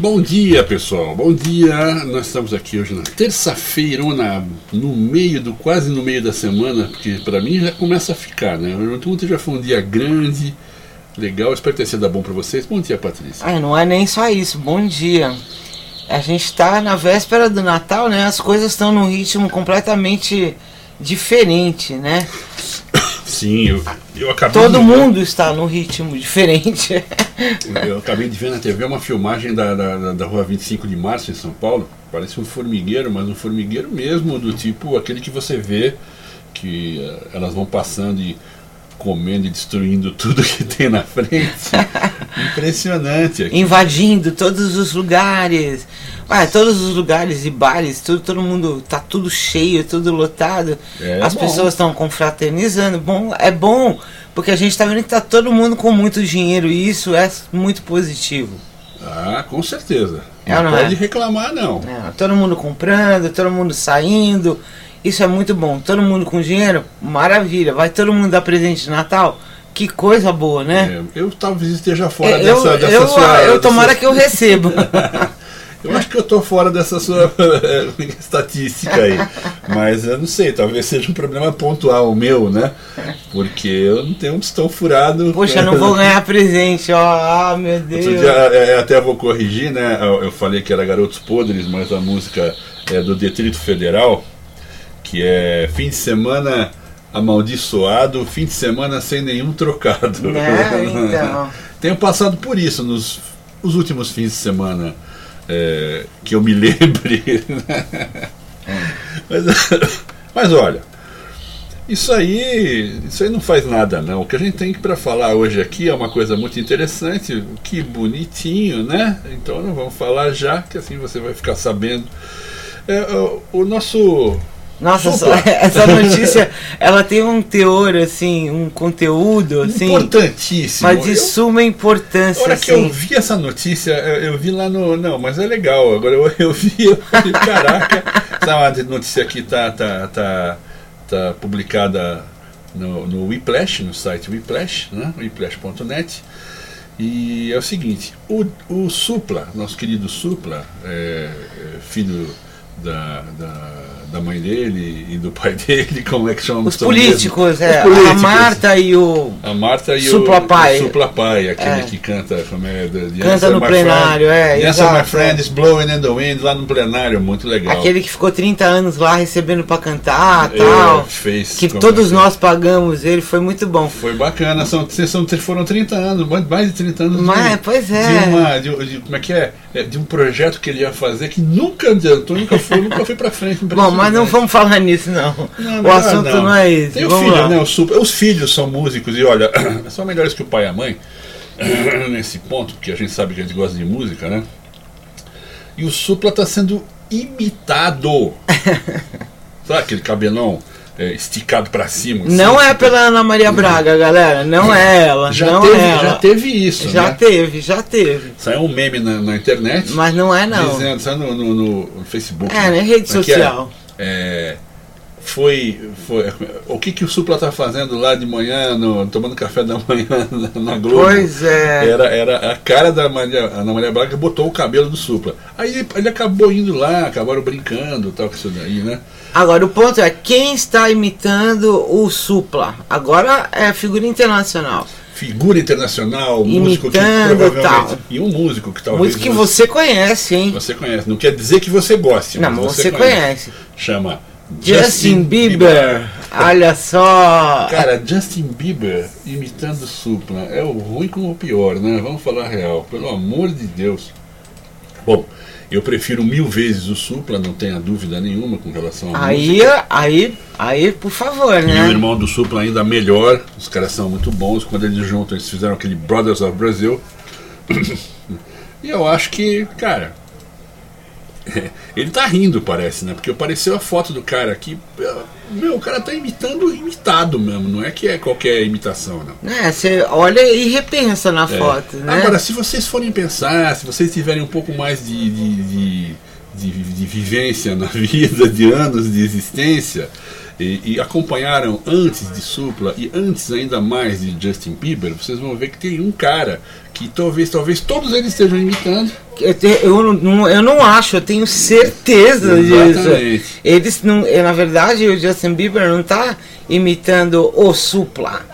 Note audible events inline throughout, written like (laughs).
Bom dia, pessoal. Bom dia. Nós estamos aqui hoje na terça-feira, no meio do quase no meio da semana, porque para mim já começa a ficar, né? Ontem já foi um dia grande, legal. Espero ter sido bom para vocês. Bom dia, Patrícia. Ah, não é nem só isso. Bom dia. A gente está na véspera do Natal, né? As coisas estão num ritmo completamente diferente, né? (coughs) Sim, eu, eu acabei. Todo de... mundo está num ritmo diferente. (laughs) eu acabei de ver na TV uma filmagem da, da, da rua 25 de março em São Paulo. Parece um formigueiro, mas um formigueiro mesmo, do tipo aquele que você vê que uh, elas vão passando e comendo e destruindo tudo que tem na frente. (laughs) Impressionante. Aqui. Invadindo todos os lugares. Ué, todos os lugares e bares, tudo, todo mundo tá tudo cheio, tudo lotado. É As bom. pessoas estão confraternizando. Bom, é bom, porque a gente tá vendo que tá todo mundo com muito dinheiro e isso é muito positivo. Ah, com certeza. É não, não pode é? reclamar não. É, todo mundo comprando, todo mundo saindo. Isso é muito bom. Todo mundo com dinheiro, maravilha. Vai todo mundo dar presente de Natal? Que coisa boa, né? É, eu talvez esteja fora é, dessa, eu, dessa eu, sua. Eu tomara que eu receba. (laughs) eu acho que eu estou fora dessa sua (laughs) estatística aí. Mas eu não sei, talvez seja um problema pontual meu, né? Porque eu não tenho um tostão furado. Poxa, não vou ganhar presente, ó. Ah, meu Deus. Outro dia, é, é, até vou corrigir, né? Eu falei que era Garotos Podres, mas a música é do Detrito Federal que é fim de semana amaldiçoado, fim de semana sem nenhum trocado. É, então. (laughs) Tenho passado por isso nos os últimos fins de semana é, que eu me (laughs) lembre. mas, (laughs) mas olha, isso aí, isso aí não faz nada não. O que a gente tem para falar hoje aqui é uma coisa muito interessante, que bonitinho, né? Então não vamos falar já, que assim você vai ficar sabendo. É, o, o nosso nossa, essa notícia, ela tem um teor, assim, um conteúdo, assim... Importantíssimo. Mas de suma importância, hora assim. que eu assim. vi essa notícia, eu, eu, vi lá no... Não, mas é legal. Agora eu, eu vi, eu falei, caraca... (laughs) Essa notícia aqui tá, tá, tá, tá publicada no, no Whiplash, no site Whiplash, né? Whiplash.net. E é o seguinte, o, o Supla, nosso querido Supla, é, é filho da, da da mãe dele e do pai (laughs) dele, como é que chama? Os políticos, é. Os políticos. A Marta e o. A Marta e Supla Pai. o Supla Pai, aquele é. que canta. Como é, canta no plenário, friend, é. Yes, my friend is blowing in the wind lá no plenário, muito legal. Aquele que ficou 30 anos lá recebendo para cantar é, tal. Fez. Que todos é nós pagamos ele, foi muito bom. Foi bacana, são, são, foram 30 anos, mais de 30 anos. Mas, de, pois é. De uma, de, de, como é que é? é? De um projeto que ele ia fazer que nunca adiantou, nunca foi, nunca foi para frente. Bom, mas não vamos falar nisso, não. não o assunto não. não. é esse. Tem o filho, lá. né? Os, os filhos são músicos e olha, (clears throat) são melhores que o pai e a mãe (clears throat) nesse ponto, porque a gente sabe que a gente gosta de música, né? E o Supla está sendo imitado. (laughs) Sabe aquele cabelão é, esticado para cima? Assim, não é pela Ana Maria Braga, galera. Não é ela. Já, não teve, é ela. já teve isso. Já né? teve, já teve. Saiu um meme na, na, internet. Mas não é, não. Dizendo, saiu no, no, no Facebook. É, né? na rede social. É, foi, foi o que que o Supla tá fazendo lá de manhã, no, tomando café da manhã (laughs) na, na Globo. Pois é. Era, era a cara da Maria, Ana Maria Braga botou o cabelo do Supla. Aí ele acabou indo lá, acabaram brincando, tal com isso daí, né? Agora o ponto é quem está imitando o Supla. Agora é figura internacional figura internacional, Imitando, músico que provavelmente. Tal. E um músico que talvez. Músico que você conhece, hein? Você conhece. Não quer dizer que você goste. Não, mas você, você conhece. conhece. Chama Justin, Bieber. Bieber. Olha só. Cara, Justin Bieber imitando Supla. É o ruim como o pior, né? Vamos falar a real. Pelo amor de Deus. Bom, eu prefiro mil vezes o Supla, não tenha dúvida nenhuma com relação a aí, música. Aí, aí, por favor, né? E o irmão do Supla ainda melhor. Os caras são muito bons. Quando eles juntam, eles fizeram aquele Brothers of Brazil. (coughs) e eu acho que, cara, Ele tá rindo, parece, né? Porque apareceu a foto do cara aqui. Meu, o cara tá imitando imitado mesmo, não é que é qualquer imitação, não. É, você olha e repensa na é. foto, né? Agora, se vocês forem pensar, se vocês tiverem um pouco mais de, de, de, de, de vivência na (laughs) vida, de anos de existência, e, e, acompanharam antes de Supla e antes ainda mais de Justin Bieber, vocês vão ver que tem um cara que talvez, talvez todos eles estejam imitando. Eu, te, eu, não, eu não acho, eu tenho certeza Exatamente. disso. Eles não, na verdade, o Justin Bieber não está imitando o Supla.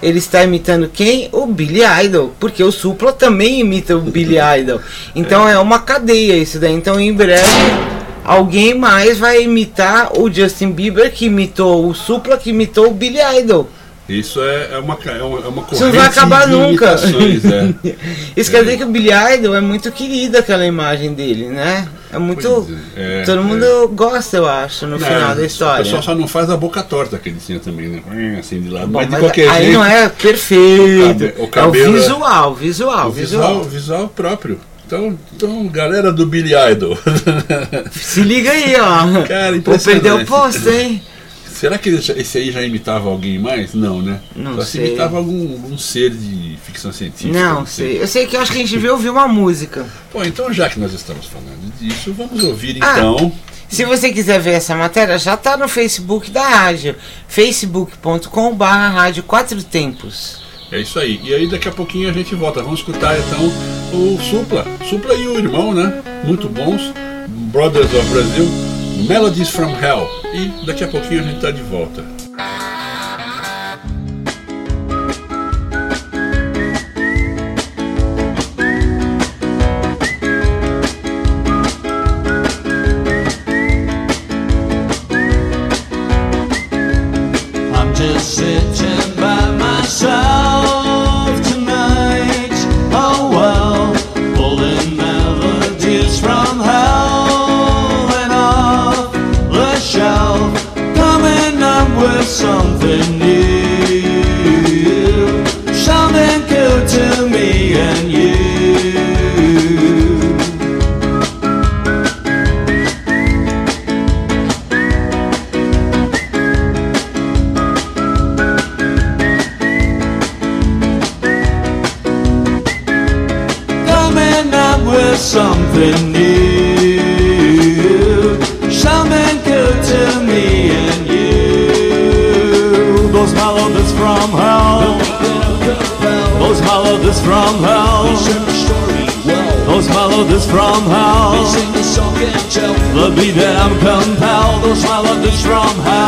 Ele está imitando quem? O Billy Idol, porque o Supla também imita o Billy (laughs) Idol. Então é. é uma cadeia isso daí. Então em breve alguém mais vai imitar o Justin Bieber, que imitou o Supla, que imitou o Billy Idol. Isso é, é, uma, é uma, é uma Isso não vai acabar nunca. É. (laughs) Isso quer dizer que o Billy Idol é muito querido aquela imagem dele, né? É muito. É, todo mundo é. gosta, eu acho, no final da história. O pessoal só não faz a boca torta que ele tinha também, né? Assim de lado. Bom, mas de qualquer aí jeito, não é perfeito. O, cabelo, é o visual, visual, o visual. Visual próprio. Então, então, galera do Billy Idol. (laughs) Se liga aí, ó. Cara, Vou perder o posto, hein? Será que esse aí já imitava alguém mais? Não, né? Não Só sei. se imitava algum, algum ser de ficção científica. Não, não sei. sei. Eu sei que eu acho que a gente veio ouvir uma música. Bom, então já que nós estamos falando disso, vamos ouvir ah, então. Se você quiser ver essa matéria, já está no Facebook da rádio. facebook.com.br Rádio Quatro Tempos. É isso aí. E aí daqui a pouquinho a gente volta. Vamos escutar então o Supla. Supla e o irmão, né? Muito bons. Brothers of Brazil. Melodies from Hell. E daqui a pouquinho a gente está de volta. and you. The beat that I'm compelled, those my love is from hell.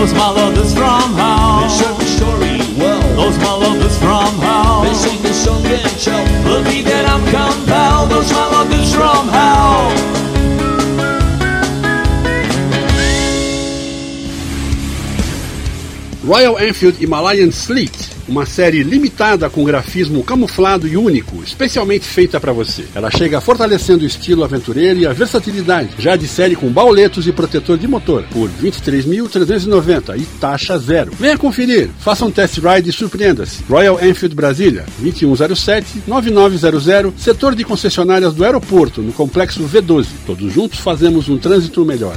Those my lovers from home. They show the story well. Those my lovers from home. They sing the song and shout. Believe that I'm compelled. Those my lovers from home. Royal Enfield Himalayan Sleet uma série limitada com grafismo camuflado e único, especialmente feita para você. Ela chega fortalecendo o estilo aventureiro e a versatilidade, já de série com bauletos e protetor de motor, por 23.390 e taxa zero. Venha conferir, faça um test ride e surpreenda-se. Royal Enfield Brasília, 2107-9900, setor de concessionárias do aeroporto, no complexo V12. Todos juntos fazemos um trânsito melhor.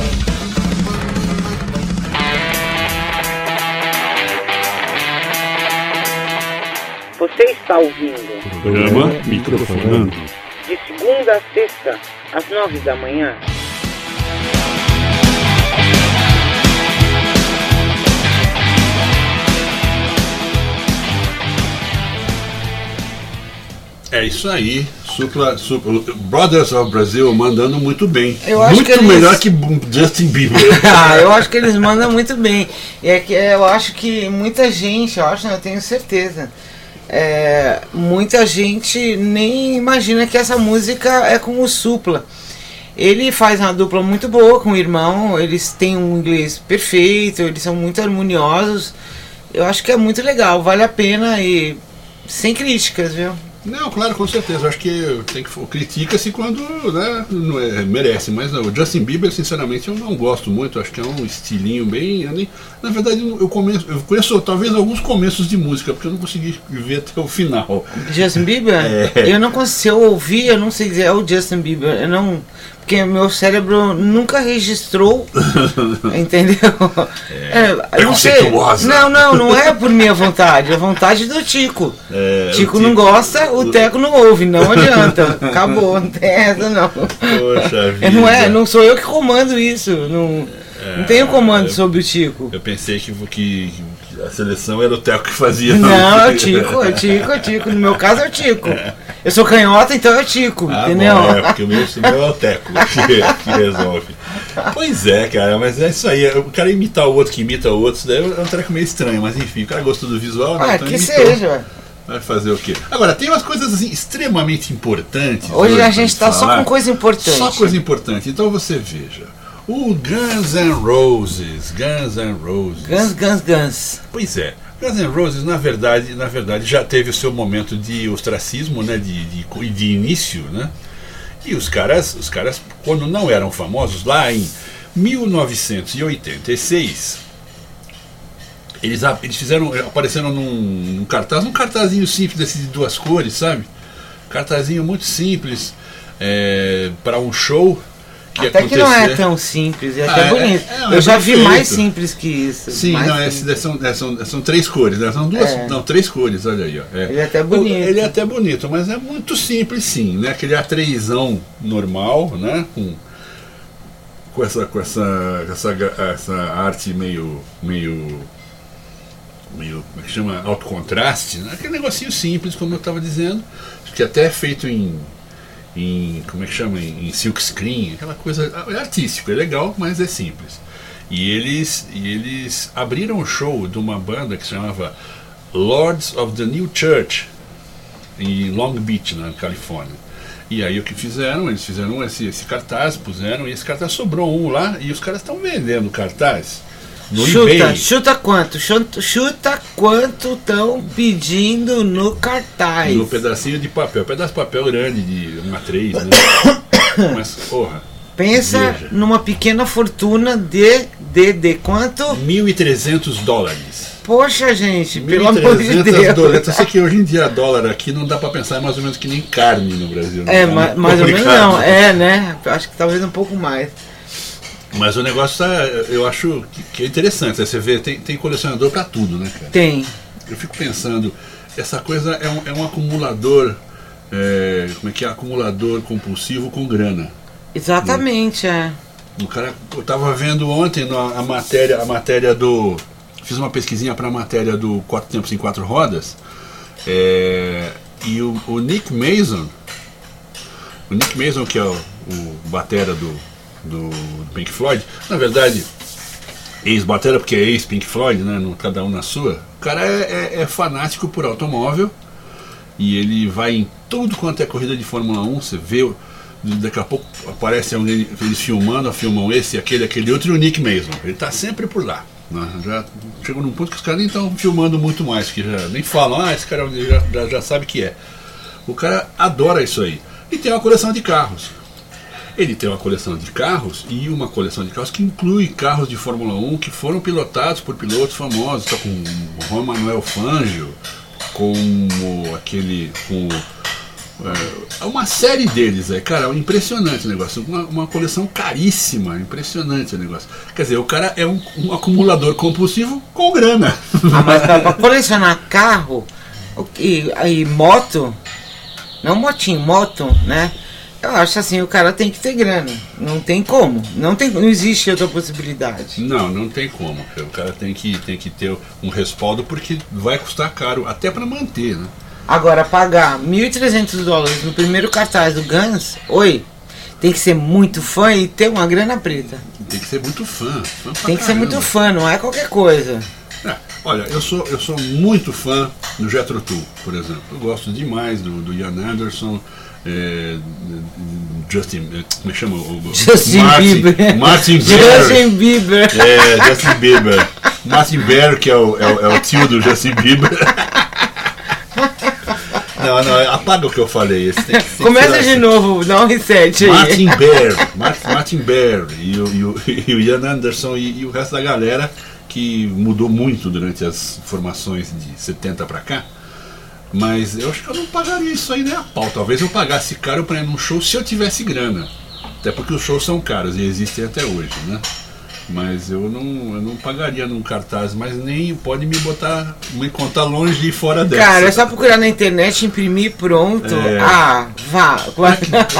Você está ouvindo. Programa Microfonando. De segunda a sexta, às nove da manhã. É isso aí. Supla, supla, Brothers of Brazil mandando muito bem. Eu acho muito que eles- melhor que Justin Bieber. (laughs) ah, eu acho que eles mandam muito bem. E é que eu acho que muita gente, eu acho, não, eu tenho certeza. É, muita gente nem imagina que essa música é com o Supla. Ele faz uma dupla muito boa com o irmão, eles têm um inglês perfeito, eles são muito harmoniosos. Eu acho que é muito legal, vale a pena e sem críticas, viu? Não, claro, com certeza. Eu acho que tem que critica-se quando né, não é- merece. Mas não, o Justin Bieber, sinceramente, eu não gosto muito. Acho que é um estilinho bem. nem- na verdade, eu, começo, eu conheço talvez alguns começos de música, porque eu não consegui ver até o final. Justin Bieber? É. Eu não consigo, se eu ouvir, eu não sei dizer, é o Justin Bieber. Eu não. Porque meu cérebro nunca registrou. (laughs) entendeu? É, eu não sei. Não, não, não é por minha vontade, é vontade do Tico. É, Tico o não Tico- gosta, o Teco não ouve, não adianta. Acabou, não tem essa não. Poxa vida. (laughs) É, Não é, não sou eu que comando isso. Não, não tenho comando sobre o Tico. Eu pensei que, que, a seleção era o Teco que fazia. Não, é o (laughs) Tico, é o Tico, é o Tico. No meu caso é o Tico. Eu sou canhota, então é o Tico, Ah, entendeu? bom, é, porque o meu, o meu é o Teco que, que resolve. Pois é, cara, mas é isso aí. O cara imitar o outro que imita o outro, isso daí é um treco meio estranho, mas enfim, o cara gostou do visual, né? Ah, então que imitou. seja. Vai fazer o quê? Agora, tem umas coisas assim, extremamente importantes. Hoje a pra gente tá só com coisa importante. Só coisa importante. Então você veja. O Guns N' Roses, Guns N' Roses. Guns, Guns, Guns. Pois é. Guns N' Roses, na verdade, na verdade, já teve o seu momento de ostracismo, né, de, de, de início, né? E os caras, os caras, quando não eram famosos, lá em 1986, eles, eles fizeram, apareceram num, num cartaz, um cartazinho simples desse de duas cores, sabe? Cartazinho muito simples para um show que Até que não é tão simples, é Ah, até é- bonito. é, é Eu já vi mais simples que isso. Sim, não, simples. esse, são, é, são, são três cores, né? São duas, É. não, três cores, olha aí, ó. É. Ele é até bonito. Ele é até bonito, mas é muito simples sim, né? Aquele A3zão normal, né? Com, com essa, com essa, essa, essa arte meio, meio, meio, como é que chama? Alto contraste, né? Aquele negocinho simples, como eu estava dizendo, que até é feito em, em como é que chama? Em, em silk screen, aquela coisa, é artístico, é legal, mas é simples. E eles, e eles abriram um show de uma banda que se chamava Lords of the New Church, em Long Beach, na Califórnia. E aí o que fizeram? Eles fizeram esse, esse cartaz, puseram, e esse cartaz sobrou um lá, e os caras estão vendendo o cartaz no chuta, eBay. chuta quanto? Chuta, chuta quanto estão pedindo no cartaz. No pedacinho de papel, pedaço de papel grande de uma A3, né? (coughs) Mas, porra, Pensa Veja. numa pequena fortuna de, de, de quanto? 1.300 dólares. Poxa, gente, pelo amor de Deus. Dólares. Eu sei que hoje em dia dólar aqui não dá para pensar mais ou menos que nem carne no Brasil. É, tá mais, mais ou menos não. É, né? Acho que talvez um pouco mais. Mas o negócio tá, eu acho que é interessante. Você vê, tem, tem colecionador para tudo, né, cara? Tem. Eu fico pensando, essa coisa é um, é um acumulador, é, como é que é? Acumulador compulsivo com grana. Exatamente, né? é. O cara, eu tava vendo ontem a matéria, a matéria do. Fiz uma pesquisinha para a matéria do Quatro Tempos em Quatro Rodas. É, e o, o, Nick Mason, o Nick Mason, que é o, o batera do, do, do Pink Floyd, na verdade, ex-batera, porque é ex-Pink Floyd, né? No, cada um na sua. O cara é, é, é, fanático por automóvel e ele vai em tudo quanto é corrida de Fórmula 1. Você vê, daqui a pouco aparece alguém, eles filmando, filmam esse, aquele, aquele outro e o Nick Mason. Ele está sempre por lá. Né? Já chegou num ponto que os caras nem estão filmando muito mais, que já nem falam, ah, esse cara já, já, já sabe que é. O cara adora isso aí. E tem uma coleção de carros. Ele tem uma coleção de carros e uma coleção de carros que inclui carros de Fórmula 1 que foram pilotados por pilotos famosos, tá com o Juan Manuel Fangio, com o, aquele. com é, uma série deles, é, cara, é impressionante o negócio, uma, uma, coleção caríssima, impressionante o negócio. Quer dizer, o cara é um, um acumulador compulsivo com grana. Ah, mas para colecionar carro e, e moto, não motinho, moto, né? Eu acho assim, o cara tem que ter grana. Não tem como. Não, tem, não existe outra possibilidade. Não, não tem como. O cara tem que, tem que ter um respaldo porque vai custar caro, até para manter, né? Agora, pagar 1.300 dólares no primeiro cartaz do Guns, oi, tem que ser muito fã e ter uma grana preta. Tem que ser muito fã. fã tem que caramba. ser muito fã, não é qualquer coisa. É, olha, eu sou, eu sou muito fã do Jethro Tull, por exemplo. Eu gosto demais do, do Ian Anderson é, Justin, é, como é chama? O, Justin Martin, Bieber. Martin (laughs) Bieber. Justin Bieber. É, Justin Bieber. Martin Bieber, que é o, é, o, é o tio do Justin Bieber. (laughs) Não, não, apaga o que eu falei. Esse tem, tem Começa de novo, dá um reset aí. Martin (laughs) Bear, Martin, Martin Bear e o, e, o, e o Ian Anderson e, e, o resto da galera que mudou muito durante as formações de 70 para cá. Mas eu acho que eu não pagaria isso aí nem a pau. Talvez eu pagasse caro para ir num show se eu tivesse grana. Até porque os shows são caros e existem até hoje, né? Mas eu não, eu não pagaria num cartaz, mas nem pode me botar, me contar longe de fora dessa. Cara, é só procurar na internet, imprimir pronto. É. Ah, vá.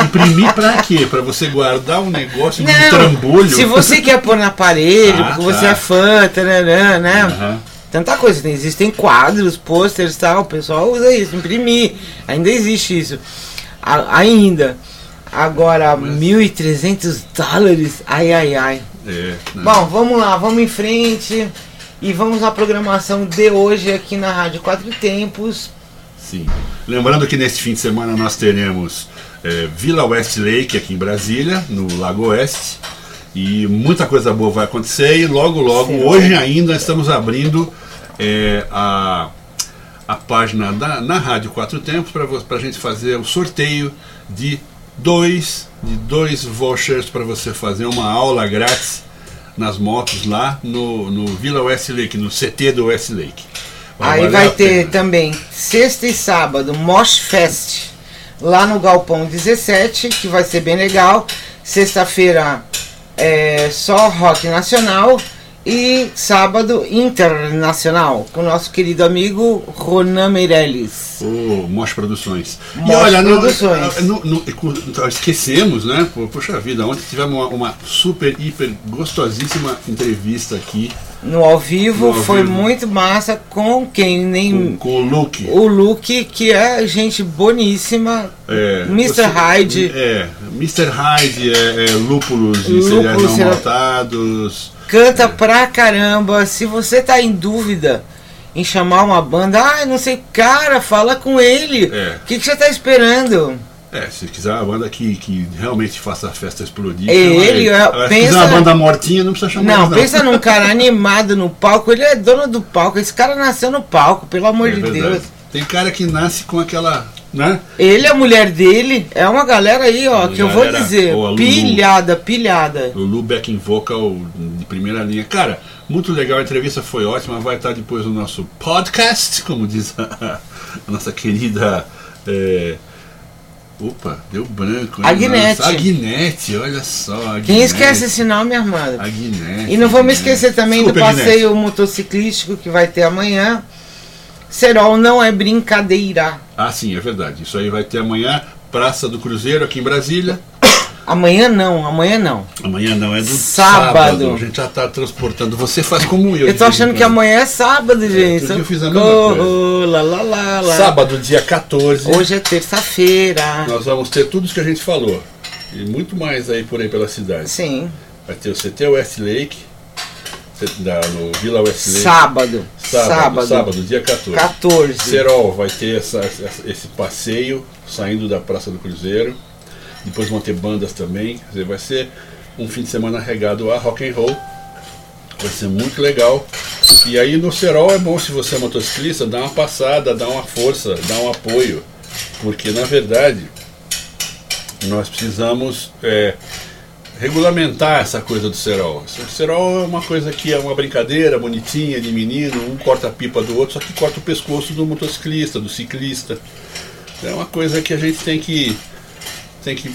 Imprimir pra quê? Pra você guardar um negócio de um trambolho? Se você quer pôr na parede, ah, porque tá. você é fã, tarará, né? Uhum tanta coisa. Existem quadros, pôsteres tal, o pessoal usa isso, imprimir. Ainda existe isso. A, ainda. Agora, Mas... 1.300 dólares? Ai, ai, ai. É, né? Bom, vamos lá, vamos em frente. E vamos à programação de hoje aqui na Rádio Quatro Tempos. Sim. Lembrando que neste fim de semana nós teremos é, Vila West Lake aqui em Brasília, no Lago Oeste. E muita coisa boa vai acontecer. E logo, logo, Sim. hoje ainda estamos abrindo é, a, a página da, na Rádio Quatro Tempos para a gente fazer o sorteio de dois, de dois vouchers para você fazer uma aula grátis nas motos lá no, no Vila West Lake, no CT do West Lake. Vai Aí vai ter também sexta e sábado Mosh Fest lá no Galpão 17, que vai ser bem legal. Sexta-feira é só rock nacional e sábado internacional com o nosso querido amigo Ronan Meirelles. O Mos Produções. Mos e olha, Produções. No, no, no, esquecemos, né? Poxa vida, ontem tivemos uma, uma, super, hiper gostosíssima entrevista aqui. No ao vivo no ao foi vivo. muito massa com quem nem. Com, com, o Luke. O Luke, que é gente boníssima. É, Mr. Hyde. É, Mr. Hyde, é, é lúpulos e cereais não maltados. Canta pra caramba. Se você tá em dúvida em chamar uma banda, ah, não sei, cara, fala com ele. O é. que, que você tá esperando? É, se quiser uma banda que, que realmente faça a festa explodir. É ele, é, pensa, se quiser uma banda mortinha, não precisa chamar Não, mais, pensa num cara (laughs) animado no palco, ele é dono do palco, esse cara nasceu no palco, pelo amor é de verdade. Deus. Tem cara que nasce com aquela né? Ele, a mulher dele, é uma galera aí, ó, que eu vou dizer, Lulu. pilhada, pilhada. Lulu backing vocal de primeira linha. Cara, muito legal, a entrevista foi ótima. Vai estar depois no nosso podcast, como diz a, a nossa querida. é, Opa, deu branco. Agnete. Agnete, olha só. Agnete. Quem esquece esse nome, Armando? Agnete. E não Agnete. esquecer também do Desculpa, passeio motociclístico que vai ter amanhã. Serol não é brincadeira. Ah, sim, é verdade. Isso aí vai ter amanhã, Praça do Cruzeiro, aqui em Brasília. Amanhã não, amanhã não. Amanhã não, é do Sábado. sábado. A gente já está transportando. Você faz como eu. Eu tô achando que quando. amanhã é sábado, gente. outro dia eu fiz a mesma Socorro, lá, lá, lá, lá. Sábado, dia 14. Hoje é terça-feira. Nós vamos ter tudo isso que a gente falou. E muito mais aí por aí pela cidade. Sim. Vai ter o CT Westlake, da, no Vila Westlake. Sábado. Sábado, sábado, dia 14. 14. Serol vai ter essa, essa- esse passeio saindo da Praça do Cruzeiro. Depois vão ter bandas também. Dizer, vai ser um fim de semana regado a rock and roll. Vai ser muito legal. E aí no Serol é bom se você é motociclista, dar uma passada, dar uma força, dar um apoio. Porque na verdade nós precisamos é, regulamentar essa coisa do cerol. O cerol é uma coisa que é uma brincadeira bonitinha de menino, um corta a pipa do outro, só que corta o pescoço do motociclista, do ciclista. É uma coisa que a gente tem que tem que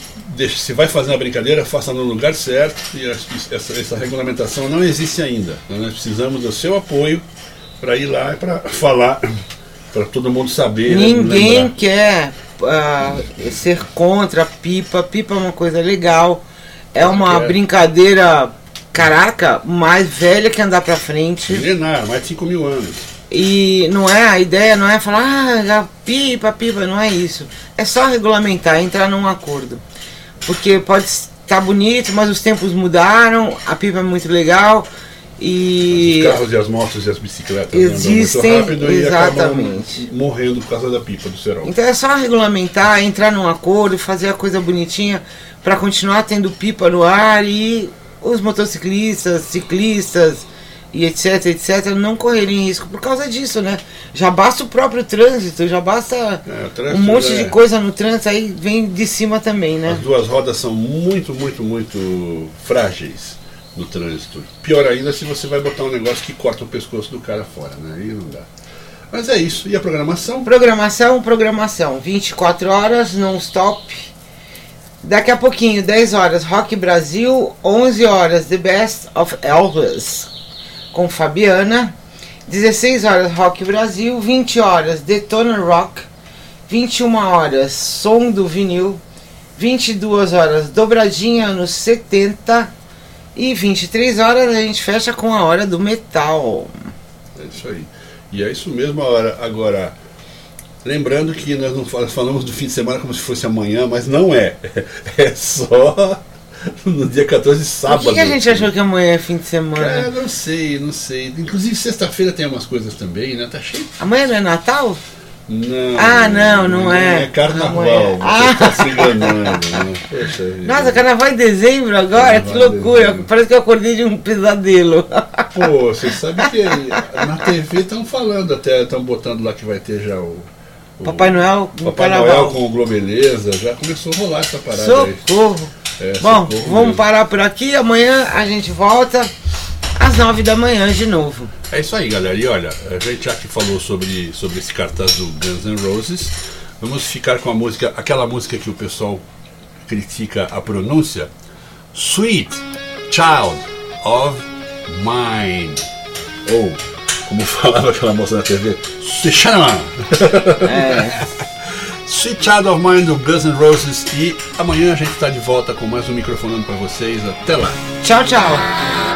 se vai fazer uma brincadeira, faça no lugar certo e essa, essa regulamentação não existe ainda. Então, Nós precisamos do seu apoio para ir lá e para falar para todo mundo saber. né, Ninguém lembrar. quer ah, ser contra a pipa. Pipa é uma coisa legal. É uma quer. brincadeira, caraca, mais velha que andar pra frente. Milenar, mais de 5 mil anos. E não é, a ideia não é falar, ah, pipa, pipa, não é isso. É só regulamentar, entrar num acordo. Porque pode estar bonito, mas os tempos mudaram, a pipa é muito legal. E Os carros e as motos e as bicicletas andam Existem, muito rápido e exatamente. acabam morrendo por causa da pipa do cerol. Então é só regulamentar, entrar num acordo, fazer a coisa bonitinha para continuar tendo pipa no ar e os motociclistas, ciclistas e etc, etc, não correrem risco por causa disso, né? Já basta o próprio trânsito, já basta É, trânsito um monte é- de coisa no trânsito, aí vem de cima também, né? As duas rodas são muito, muito, muito frágeis no trânsito. Pior ainda se você vai botar um negócio que corta o pescoço do cara fora, né? Aí não dá. Mas é isso. E a programação? Programação, programação. 24 horas, non-stop. Daqui a pouquinho, 10 horas, Rock Brasil. 11 horas, The Best of Elvis, com Fabiana. 16 horas, Rock Brasil. 20 horas, Detona Rock. 21 horas, Som do Vinil. 22 horas, Dobradinha anos 70. E 23 horas a gente fecha com a hora do metal. É isso aí. E é isso mesmo a hora. Agora, lembrando que nós não fal- falamos do fim de semana como se fosse amanhã, mas não é. (laughs) É só no dia 14, sábado. Por que, que a gente achou que amanhã é fim de semana? Cara, não sei, não sei. Inclusive, sexta-feira tem umas coisas também, né? Tá cheio. Amanhã não é Natal? Não. Ah, não, não é. É carnaval. Amanhã. Você Ah. está se enganando. Né? Nossa, carnaval em dezembro agora? Que Carnaval em loucura. dezembro. Parece que eu acordei de um pesadelo. Pô, você sabe que na TV estão falando até, estão botando lá que vai ter já o. o Papai Noel no Papai carnaval. Noel com o Globeleza. Já começou a rolar essa parada aí. Socorro. É, Bom, socorro vamos mesmo. parar por aqui. Amanhã a gente volta às nove da manhã de novo. É isso aí, galera. E olha, a gente já que falou sobre, sobre esse cartaz do Guns N' Roses, vamos ficar com a música, aquela música que o pessoal critica a pronúncia, Sweet Child of Mine. Ou, como (laughs) falava aquela moça na TV, Sushana. É. (laughs) Sweet Child of Mine do Guns N' Roses. E amanhã a gente está de volta com mais um microfonando para vocês. Até lá. Tchau, tchau.